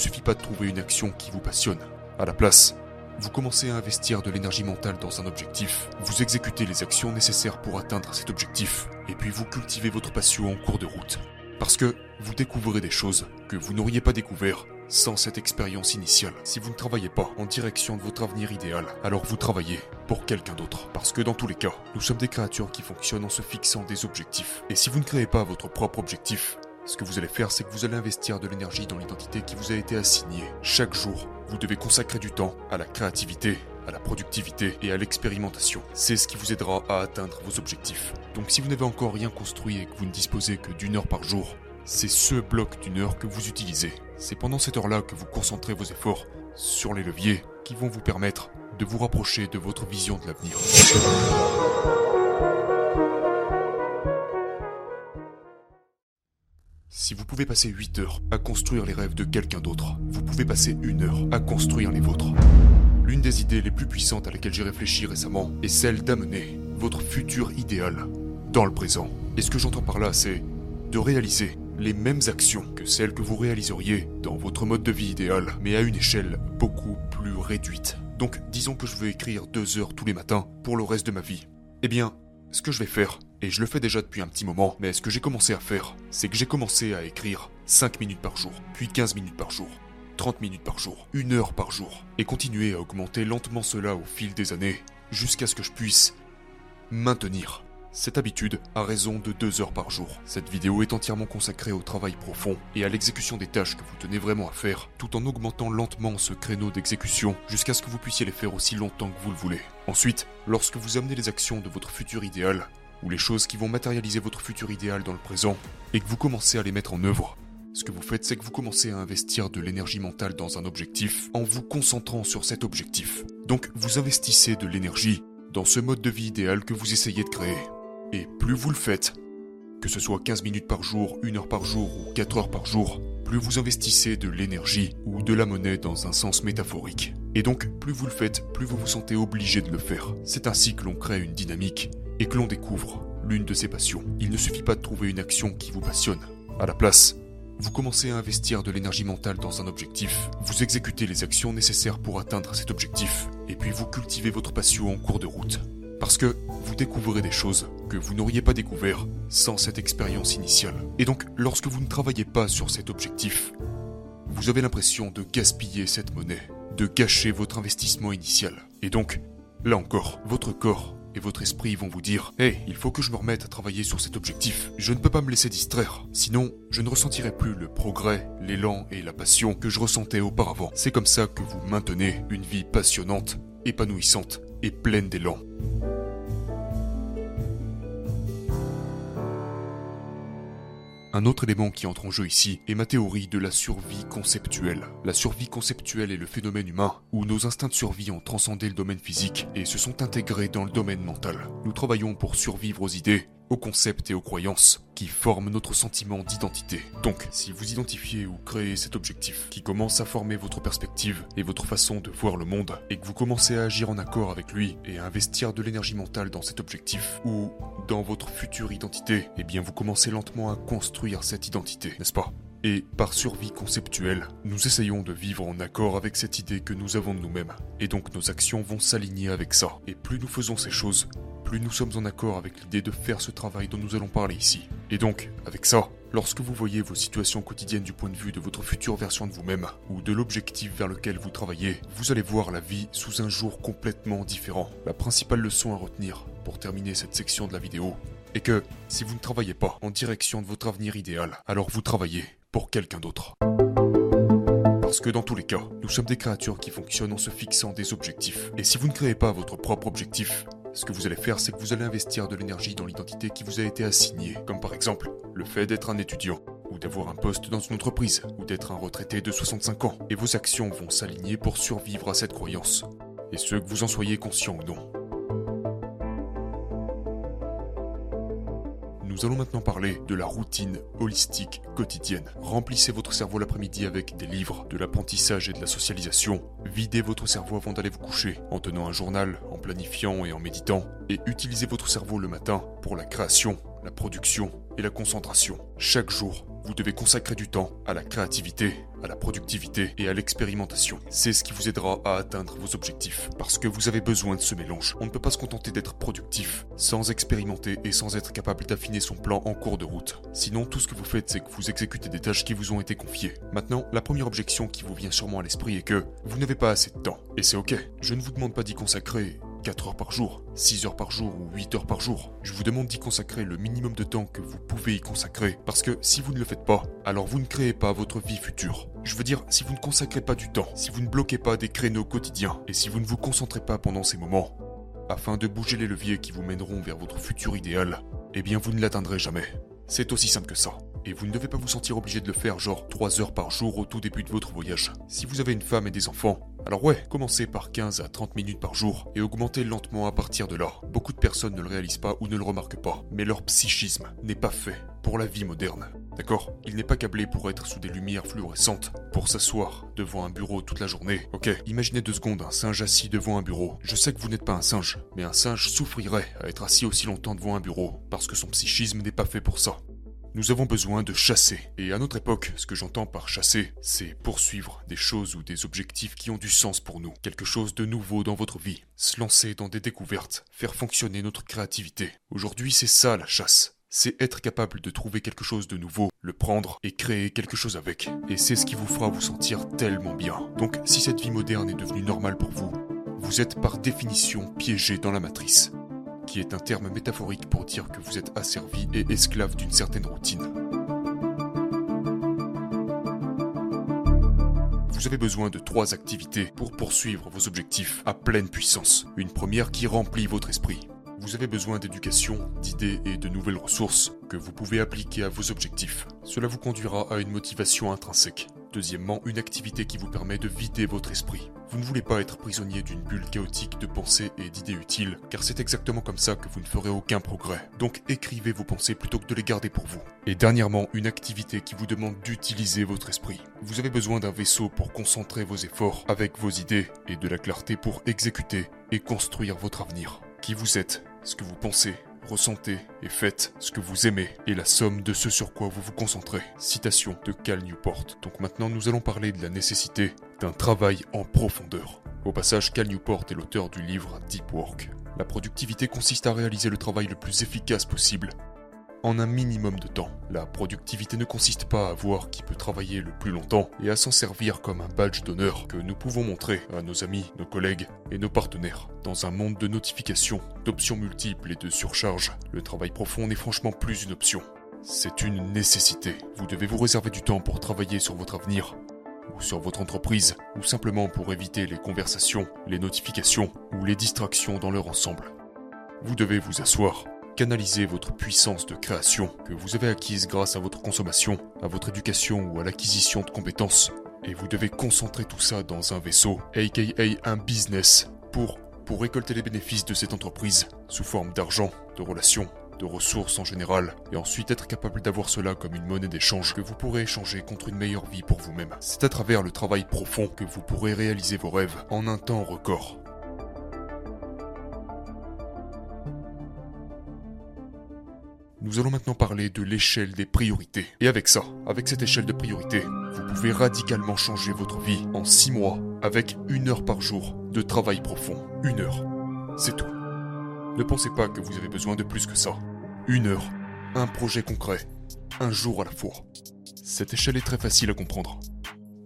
suffit pas de trouver une action qui vous passionne. À la place, vous commencez à investir de l'énergie mentale dans un objectif, vous exécutez les actions nécessaires pour atteindre cet objectif, et puis vous cultivez votre passion en cours de route. Parce que vous découvrez des choses que vous n'auriez pas découvert sans cette expérience initiale. Si vous ne travaillez pas en direction de votre avenir idéal, alors vous travaillez pour quelqu'un d'autre. Parce que dans tous les cas, nous sommes des créatures qui fonctionnent en se fixant des objectifs. Et si vous ne créez pas votre propre objectif, ce que vous allez faire, c'est que vous allez investir de l'énergie dans l'identité qui vous a été assignée. Chaque jour, vous devez consacrer du temps à la créativité, à la productivité et à l'expérimentation. C'est ce qui vous aidera à atteindre vos objectifs. Donc si vous n'avez encore rien construit et que vous ne disposez que d'une heure par jour, c'est ce bloc d'une heure que vous utilisez. C'est pendant cette heure-là que vous concentrez vos efforts sur les leviers qui vont vous permettre de vous rapprocher de votre vision de l'avenir. Si vous pouvez passer 8 heures à construire les rêves de quelqu'un d'autre, vous pouvez passer une heure à construire les vôtres. L'une des idées les plus puissantes à laquelle j'ai réfléchi récemment est celle d'amener votre futur idéal dans le présent. Et ce que j'entends par là, c'est de réaliser les mêmes actions que celles que vous réaliseriez dans votre mode de vie idéal, mais à une échelle beaucoup plus réduite. Donc disons que je veux écrire deux heures tous les matins pour le reste de ma vie. Eh bien, ce que je vais faire, et je le fais déjà depuis un petit moment, mais ce que j'ai commencé à faire, c'est que j'ai commencé à écrire 5 minutes par jour, puis 15 minutes par jour, 30 minutes par jour, une heure par jour, et continuer à augmenter lentement cela au fil des années, jusqu'à ce que je puisse maintenir cette habitude a raison de 2 heures par jour. Cette vidéo est entièrement consacrée au travail profond et à l'exécution des tâches que vous tenez vraiment à faire, tout en augmentant lentement ce créneau d'exécution jusqu'à ce que vous puissiez les faire aussi longtemps que vous le voulez. Ensuite, lorsque vous amenez les actions de votre futur idéal, ou les choses qui vont matérialiser votre futur idéal dans le présent, et que vous commencez à les mettre en œuvre, ce que vous faites, c'est que vous commencez à investir de l'énergie mentale dans un objectif en vous concentrant sur cet objectif. Donc vous investissez de l'énergie dans ce mode de vie idéal que vous essayez de créer. Et plus vous le faites, que ce soit 15 minutes par jour, 1 heure par jour ou 4 heures par jour, plus vous investissez de l'énergie ou de la monnaie dans un sens métaphorique. Et donc, plus vous le faites, plus vous vous sentez obligé de le faire. C'est ainsi que l'on crée une dynamique et que l'on découvre l'une de ses passions. Il ne suffit pas de trouver une action qui vous passionne. À la place, vous commencez à investir de l'énergie mentale dans un objectif, vous exécutez les actions nécessaires pour atteindre cet objectif, et puis vous cultivez votre passion en cours de route. Parce que vous découvrez des choses que vous n'auriez pas découvert sans cette expérience initiale. Et donc, lorsque vous ne travaillez pas sur cet objectif, vous avez l'impression de gaspiller cette monnaie, de gâcher votre investissement initial. Et donc, là encore, votre corps et votre esprit vont vous dire Hé, il faut que je me remette à travailler sur cet objectif. Je ne peux pas me laisser distraire. Sinon, je ne ressentirai plus le progrès, l'élan et la passion que je ressentais auparavant. C'est comme ça que vous maintenez une vie passionnante, épanouissante et pleine d'élan. Un autre élément qui entre en jeu ici est ma théorie de la survie conceptuelle. La survie conceptuelle est le phénomène humain où nos instincts de survie ont transcendé le domaine physique et se sont intégrés dans le domaine mental. Nous travaillons pour survivre aux idées, aux concepts et aux croyances qui forment notre sentiment d'identité. Donc, si vous identifiez ou créez cet objectif qui commence à former votre perspective et votre façon de voir le monde, et que vous commencez à agir en accord avec lui et à investir de l'énergie mentale dans cet objectif ou dans votre future identité, eh bien vous commencez lentement à construire cette identité, n'est-ce pas? Et par survie conceptuelle, nous essayons de vivre en accord avec cette idée que nous avons de nous-mêmes. Et donc nos actions vont s'aligner avec ça. Et plus nous faisons ces choses, plus nous sommes en accord avec l'idée de faire ce travail dont nous allons parler ici. Et donc, avec ça, lorsque vous voyez vos situations quotidiennes du point de vue de votre future version de vous-même, ou de l'objectif vers lequel vous travaillez, vous allez voir la vie sous un jour complètement différent. La principale leçon à retenir, pour terminer cette section de la vidéo, est que si vous ne travaillez pas en direction de votre avenir idéal, alors vous travaillez pour quelqu'un d'autre. Parce que dans tous les cas, nous sommes des créatures qui fonctionnent en se fixant des objectifs. Et si vous ne créez pas votre propre objectif, ce que vous allez faire, c'est que vous allez investir de l'énergie dans l'identité qui vous a été assignée, comme par exemple le fait d'être un étudiant, ou d'avoir un poste dans une entreprise, ou d'être un retraité de 65 ans, et vos actions vont s'aligner pour survivre à cette croyance, et ce que vous en soyez conscient ou non. Nous allons maintenant parler de la routine holistique quotidienne. Remplissez votre cerveau l'après-midi avec des livres, de l'apprentissage et de la socialisation. Videz votre cerveau avant d'aller vous coucher, en tenant un journal, en planifiant et en méditant. Et utilisez votre cerveau le matin pour la création, la production et la concentration. Chaque jour, Vous devez consacrer du temps à la créativité, à la productivité et à l'expérimentation. C'est ce qui vous aidera à atteindre vos objectifs. Parce que vous avez besoin de ce mélange. On ne peut pas se contenter d'être productif sans expérimenter et sans être capable d'affiner son plan en cours de route. Sinon, tout ce que vous faites, c'est que vous exécutez des tâches qui vous ont été confiées. Maintenant, la première objection qui vous vient sûrement à l'esprit est que vous n'avez pas assez de temps. Et c'est ok. Je ne vous demande pas d'y consacrer 4 heures par jour, 6 heures par jour ou 8 heures par jour. Je vous demande d'y consacrer le minimum de temps que vous pouvez y consacrer. Parce que si vous ne le faites pas, alors vous ne créez pas votre vie future. Je veux dire, si vous ne consacrez pas du temps, si vous ne bloquez pas des créneaux quotidiens, et si vous ne vous concentrez pas pendant ces moments, afin de bouger les leviers qui vous mèneront vers votre futur idéal, eh bien vous ne l'atteindrez jamais. C'est aussi simple que ça. Et vous ne devez pas vous sentir obligé de le faire genre 3 heures par jour au tout début de votre voyage. Si vous avez une femme et des enfants, alors ouais, commencez par 15 à 30 minutes par jour et augmentez lentement à partir de là. Beaucoup de personnes ne le réalisent pas ou ne le remarquent pas, mais leur psychisme n'est pas fait pour la vie moderne. D'accord? Il n'est pas câblé pour être sous des lumières fluorescentes, pour s'asseoir devant un bureau toute la journée. Ok, imaginez deux secondes un singe assis devant un bureau. Je sais que vous n'êtes pas un singe, mais un singe souffrirait à être assis aussi longtemps devant un bureau, parce que son psychisme n'est pas fait pour ça. Nous avons besoin de chasser. Et à notre époque, ce que j'entends par chasser, c'est poursuivre des choses ou des objectifs qui ont du sens pour nous. Quelque chose de nouveau dans votre vie. Se lancer dans des découvertes. Faire fonctionner notre créativité. Aujourd'hui, c'est ça la chasse. C'est être capable de trouver quelque chose de nouveau, le prendre et créer quelque chose avec. Et c'est ce qui vous fera vous sentir tellement bien. Donc si cette vie moderne est devenue normale pour vous, vous êtes par définition piégé dans la matrice qui est un terme métaphorique pour dire que vous êtes asservi et esclave d'une certaine routine. Vous avez besoin de trois activités pour poursuivre vos objectifs à pleine puissance. Une première qui remplit votre esprit. Vous avez besoin d'éducation, d'idées et de nouvelles ressources que vous pouvez appliquer à vos objectifs. Cela vous conduira à une motivation intrinsèque. Deuxièmement, une activité qui vous permet de vider votre esprit. Vous ne voulez pas être prisonnier d'une bulle chaotique de pensées et d'idées utiles, car c'est exactement comme ça que vous ne ferez aucun progrès. Donc écrivez vos pensées plutôt que de les garder pour vous. Et dernièrement, une activité qui vous demande d'utiliser votre esprit. Vous avez besoin d'un vaisseau pour concentrer vos efforts avec vos idées et de la clarté pour exécuter et construire votre avenir. Qui vous êtes, ce que vous pensez, ressentez et faites ce que vous aimez et la somme de ce sur quoi vous vous concentrez. Citation de Cal Newport. Donc maintenant nous allons parler de la nécessité d'un travail en profondeur. Au passage, Cal Newport est l'auteur du livre Deep Work. La productivité consiste à réaliser le travail le plus efficace possible en un minimum de temps. La productivité ne consiste pas à voir qui peut travailler le plus longtemps et à s'en servir comme un badge d'honneur que nous pouvons montrer à nos amis, nos collègues et nos partenaires. Dans un monde de notifications, d'options multiples et de surcharge, le travail profond n'est franchement plus une option. C'est une nécessité. Vous devez vous réserver du temps pour travailler sur votre avenir, ou sur votre entreprise, ou simplement pour éviter les conversations, les notifications ou les distractions dans leur ensemble. Vous devez vous asseoir, canaliser votre puissance de création que vous avez acquise grâce à votre consommation, à votre éducation ou à l'acquisition de compétences. Et vous devez concentrer tout ça dans un vaisseau, aka un business, pour, pour récolter les bénéfices de cette entreprise, sous forme d'argent, de relations, de ressources en général, et ensuite être capable d'avoir cela comme une monnaie d'échange que vous pourrez échanger contre une meilleure vie pour vous-même. C'est à travers le travail profond que vous pourrez réaliser vos rêves en un temps record. Nous allons maintenant parler de l'échelle des priorités. Et avec ça, avec cette échelle de priorités, vous pouvez radicalement changer votre vie en 6 mois avec une heure par jour de travail profond. Une heure. C'est tout. Ne pensez pas que vous avez besoin de plus que ça. Une heure. Un projet concret. Un jour à la fois. Cette échelle est très facile à comprendre.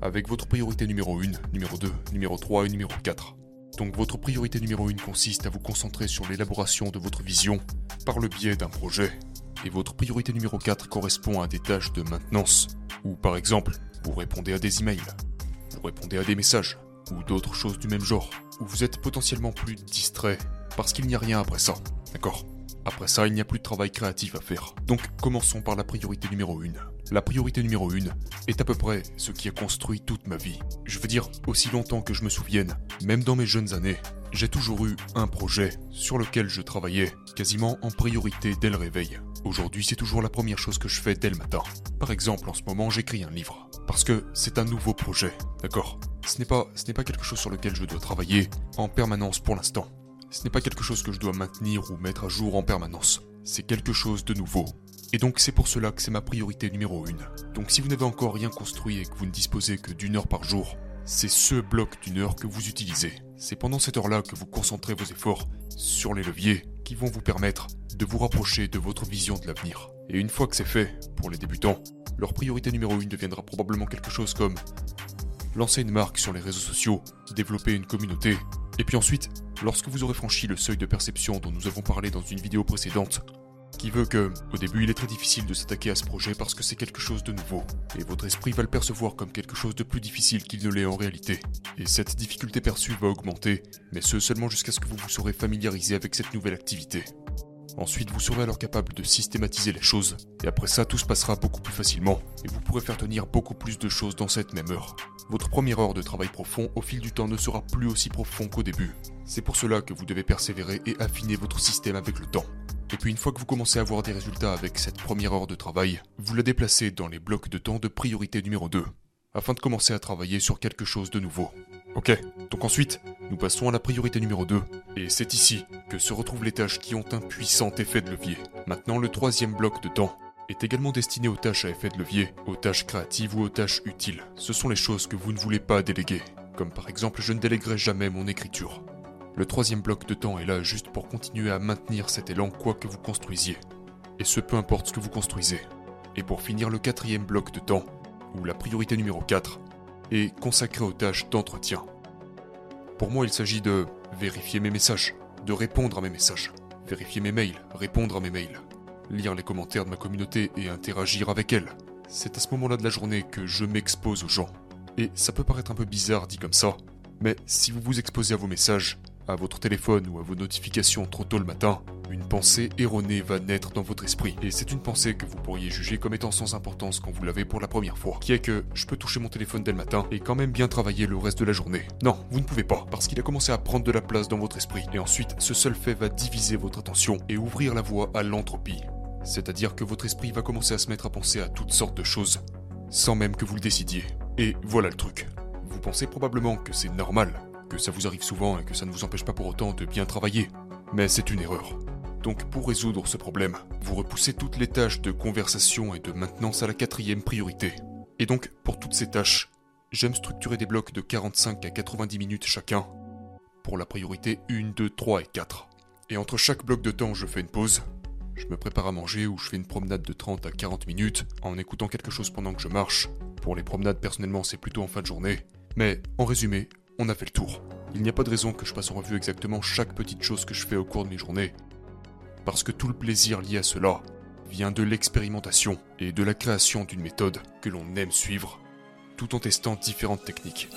Avec votre priorité numéro 1, numéro 2, numéro 3 et numéro 4. Donc votre priorité numéro 1 consiste à vous concentrer sur l'élaboration de votre vision par le biais d'un projet et votre priorité numéro 4 correspond à des tâches de maintenance, ou par exemple, vous répondez à des emails, vous répondez à des messages, ou d'autres choses du même genre, où vous êtes potentiellement plus distrait, parce qu'il n'y a rien après ça, d'accord? Après ça, il n'y a plus de travail créatif à faire. Donc commençons par la priorité numéro 1. La priorité numéro 1 est à peu près ce qui a construit toute ma vie. Je veux dire, aussi longtemps que je me souvienne, même dans mes jeunes années, j'ai toujours eu un projet sur lequel je travaillais quasiment en priorité dès le réveil. Aujourd'hui, c'est toujours la première chose que je fais dès le matin. Par exemple, en ce moment, j'écris un livre. Parce que c'est un nouveau projet, d'accord? Ce n'est pas, pas quelque chose sur lequel je dois travailler en permanence pour l'instant. Ce n'est pas quelque chose que je dois maintenir ou mettre à jour en permanence. C'est quelque chose de nouveau. Et donc c'est pour cela que c'est ma priorité numéro 1. Donc si vous n'avez encore rien construit et que vous ne disposez que d'une heure par jour, c'est ce bloc d'une heure que vous utilisez. C'est pendant cette heure-là que vous concentrez vos efforts sur les leviers qui vont vous permettre de vous rapprocher de votre vision de l'avenir. Et une fois que c'est fait, pour les débutants, leur priorité numéro 1 deviendra probablement quelque chose comme lancer une marque sur les réseaux sociaux, développer une communauté, et puis ensuite, lorsque vous aurez franchi le seuil de perception dont nous avons parlé dans une vidéo précédente, qui veut que, au début, il est très difficile de s'attaquer à ce projet parce que c'est quelque chose de nouveau, et votre esprit va le percevoir comme quelque chose de plus difficile qu'il ne l'est en réalité. Et cette difficulté perçue va augmenter, mais ce seulement jusqu'à ce que vous vous serez familiarisé avec cette nouvelle activité. Ensuite, vous serez alors capable de systématiser les choses, et après ça, tout se passera beaucoup plus facilement, et vous pourrez faire tenir beaucoup plus de choses dans cette même heure. Votre première heure de travail profond au fil du temps ne sera plus aussi profond qu'au début. C'est pour cela que vous devez persévérer et affiner votre système avec le temps. Et puis une fois que vous commencez à avoir des résultats avec cette première heure de travail, vous la déplacez dans les blocs de temps de priorité numéro 2, afin de commencer à travailler sur quelque chose de nouveau. Ok, donc ensuite, nous passons à la priorité numéro 2, et c'est ici que se retrouvent les tâches qui ont un puissant effet de levier. Maintenant, le troisième bloc de temps est également destiné aux tâches à effet de levier, aux tâches créatives ou aux tâches utiles. Ce sont les choses que vous ne voulez pas déléguer, comme par exemple je ne déléguerai jamais mon écriture. Le troisième bloc de temps est là juste pour continuer à maintenir cet élan quoi que vous construisiez. Et ce peu importe ce que vous construisez. Et pour finir le quatrième bloc de temps, ou la priorité numéro 4, est consacré aux tâches d'entretien. Pour moi, il s'agit de vérifier mes messages, de répondre à mes messages, vérifier mes mails, répondre à mes mails, lire les commentaires de ma communauté et interagir avec elle. C'est à ce moment-là de la journée que je m'expose aux gens. Et ça peut paraître un peu bizarre dit comme ça, mais si vous vous exposez à vos messages, à votre téléphone ou à vos notifications trop tôt le matin, une pensée erronée va naître dans votre esprit. Et c'est une pensée que vous pourriez juger comme étant sans importance quand vous l'avez pour la première fois. Qui est que je peux toucher mon téléphone dès le matin et quand même bien travailler le reste de la journée. Non, vous ne pouvez pas, parce qu'il a commencé à prendre de la place dans votre esprit. Et ensuite, ce seul fait va diviser votre attention et ouvrir la voie à l'entropie. C'est-à-dire que votre esprit va commencer à se mettre à penser à toutes sortes de choses, sans même que vous le décidiez. Et voilà le truc. Vous pensez probablement que c'est normal, que ça vous arrive souvent et que ça ne vous empêche pas pour autant de bien travailler. Mais c'est une erreur. Donc pour résoudre ce problème, vous repoussez toutes les tâches de conversation et de maintenance à la quatrième priorité. Et donc pour toutes ces tâches, j'aime structurer des blocs de 45 à 90 minutes chacun pour la priorité 1, 2, 3 et 4. Et entre chaque bloc de temps, je fais une pause. Je me prépare à manger ou je fais une promenade de 30 à 40 minutes en écoutant quelque chose pendant que je marche. Pour les promenades, personnellement, c'est plutôt en fin de journée. Mais en résumé, on a fait le tour. Il n'y a pas de raison que je passe en revue exactement chaque petite chose que je fais au cours de mes journées. Parce que tout le plaisir lié à cela vient de l'expérimentation et de la création d'une méthode que l'on aime suivre, tout en testant différentes techniques.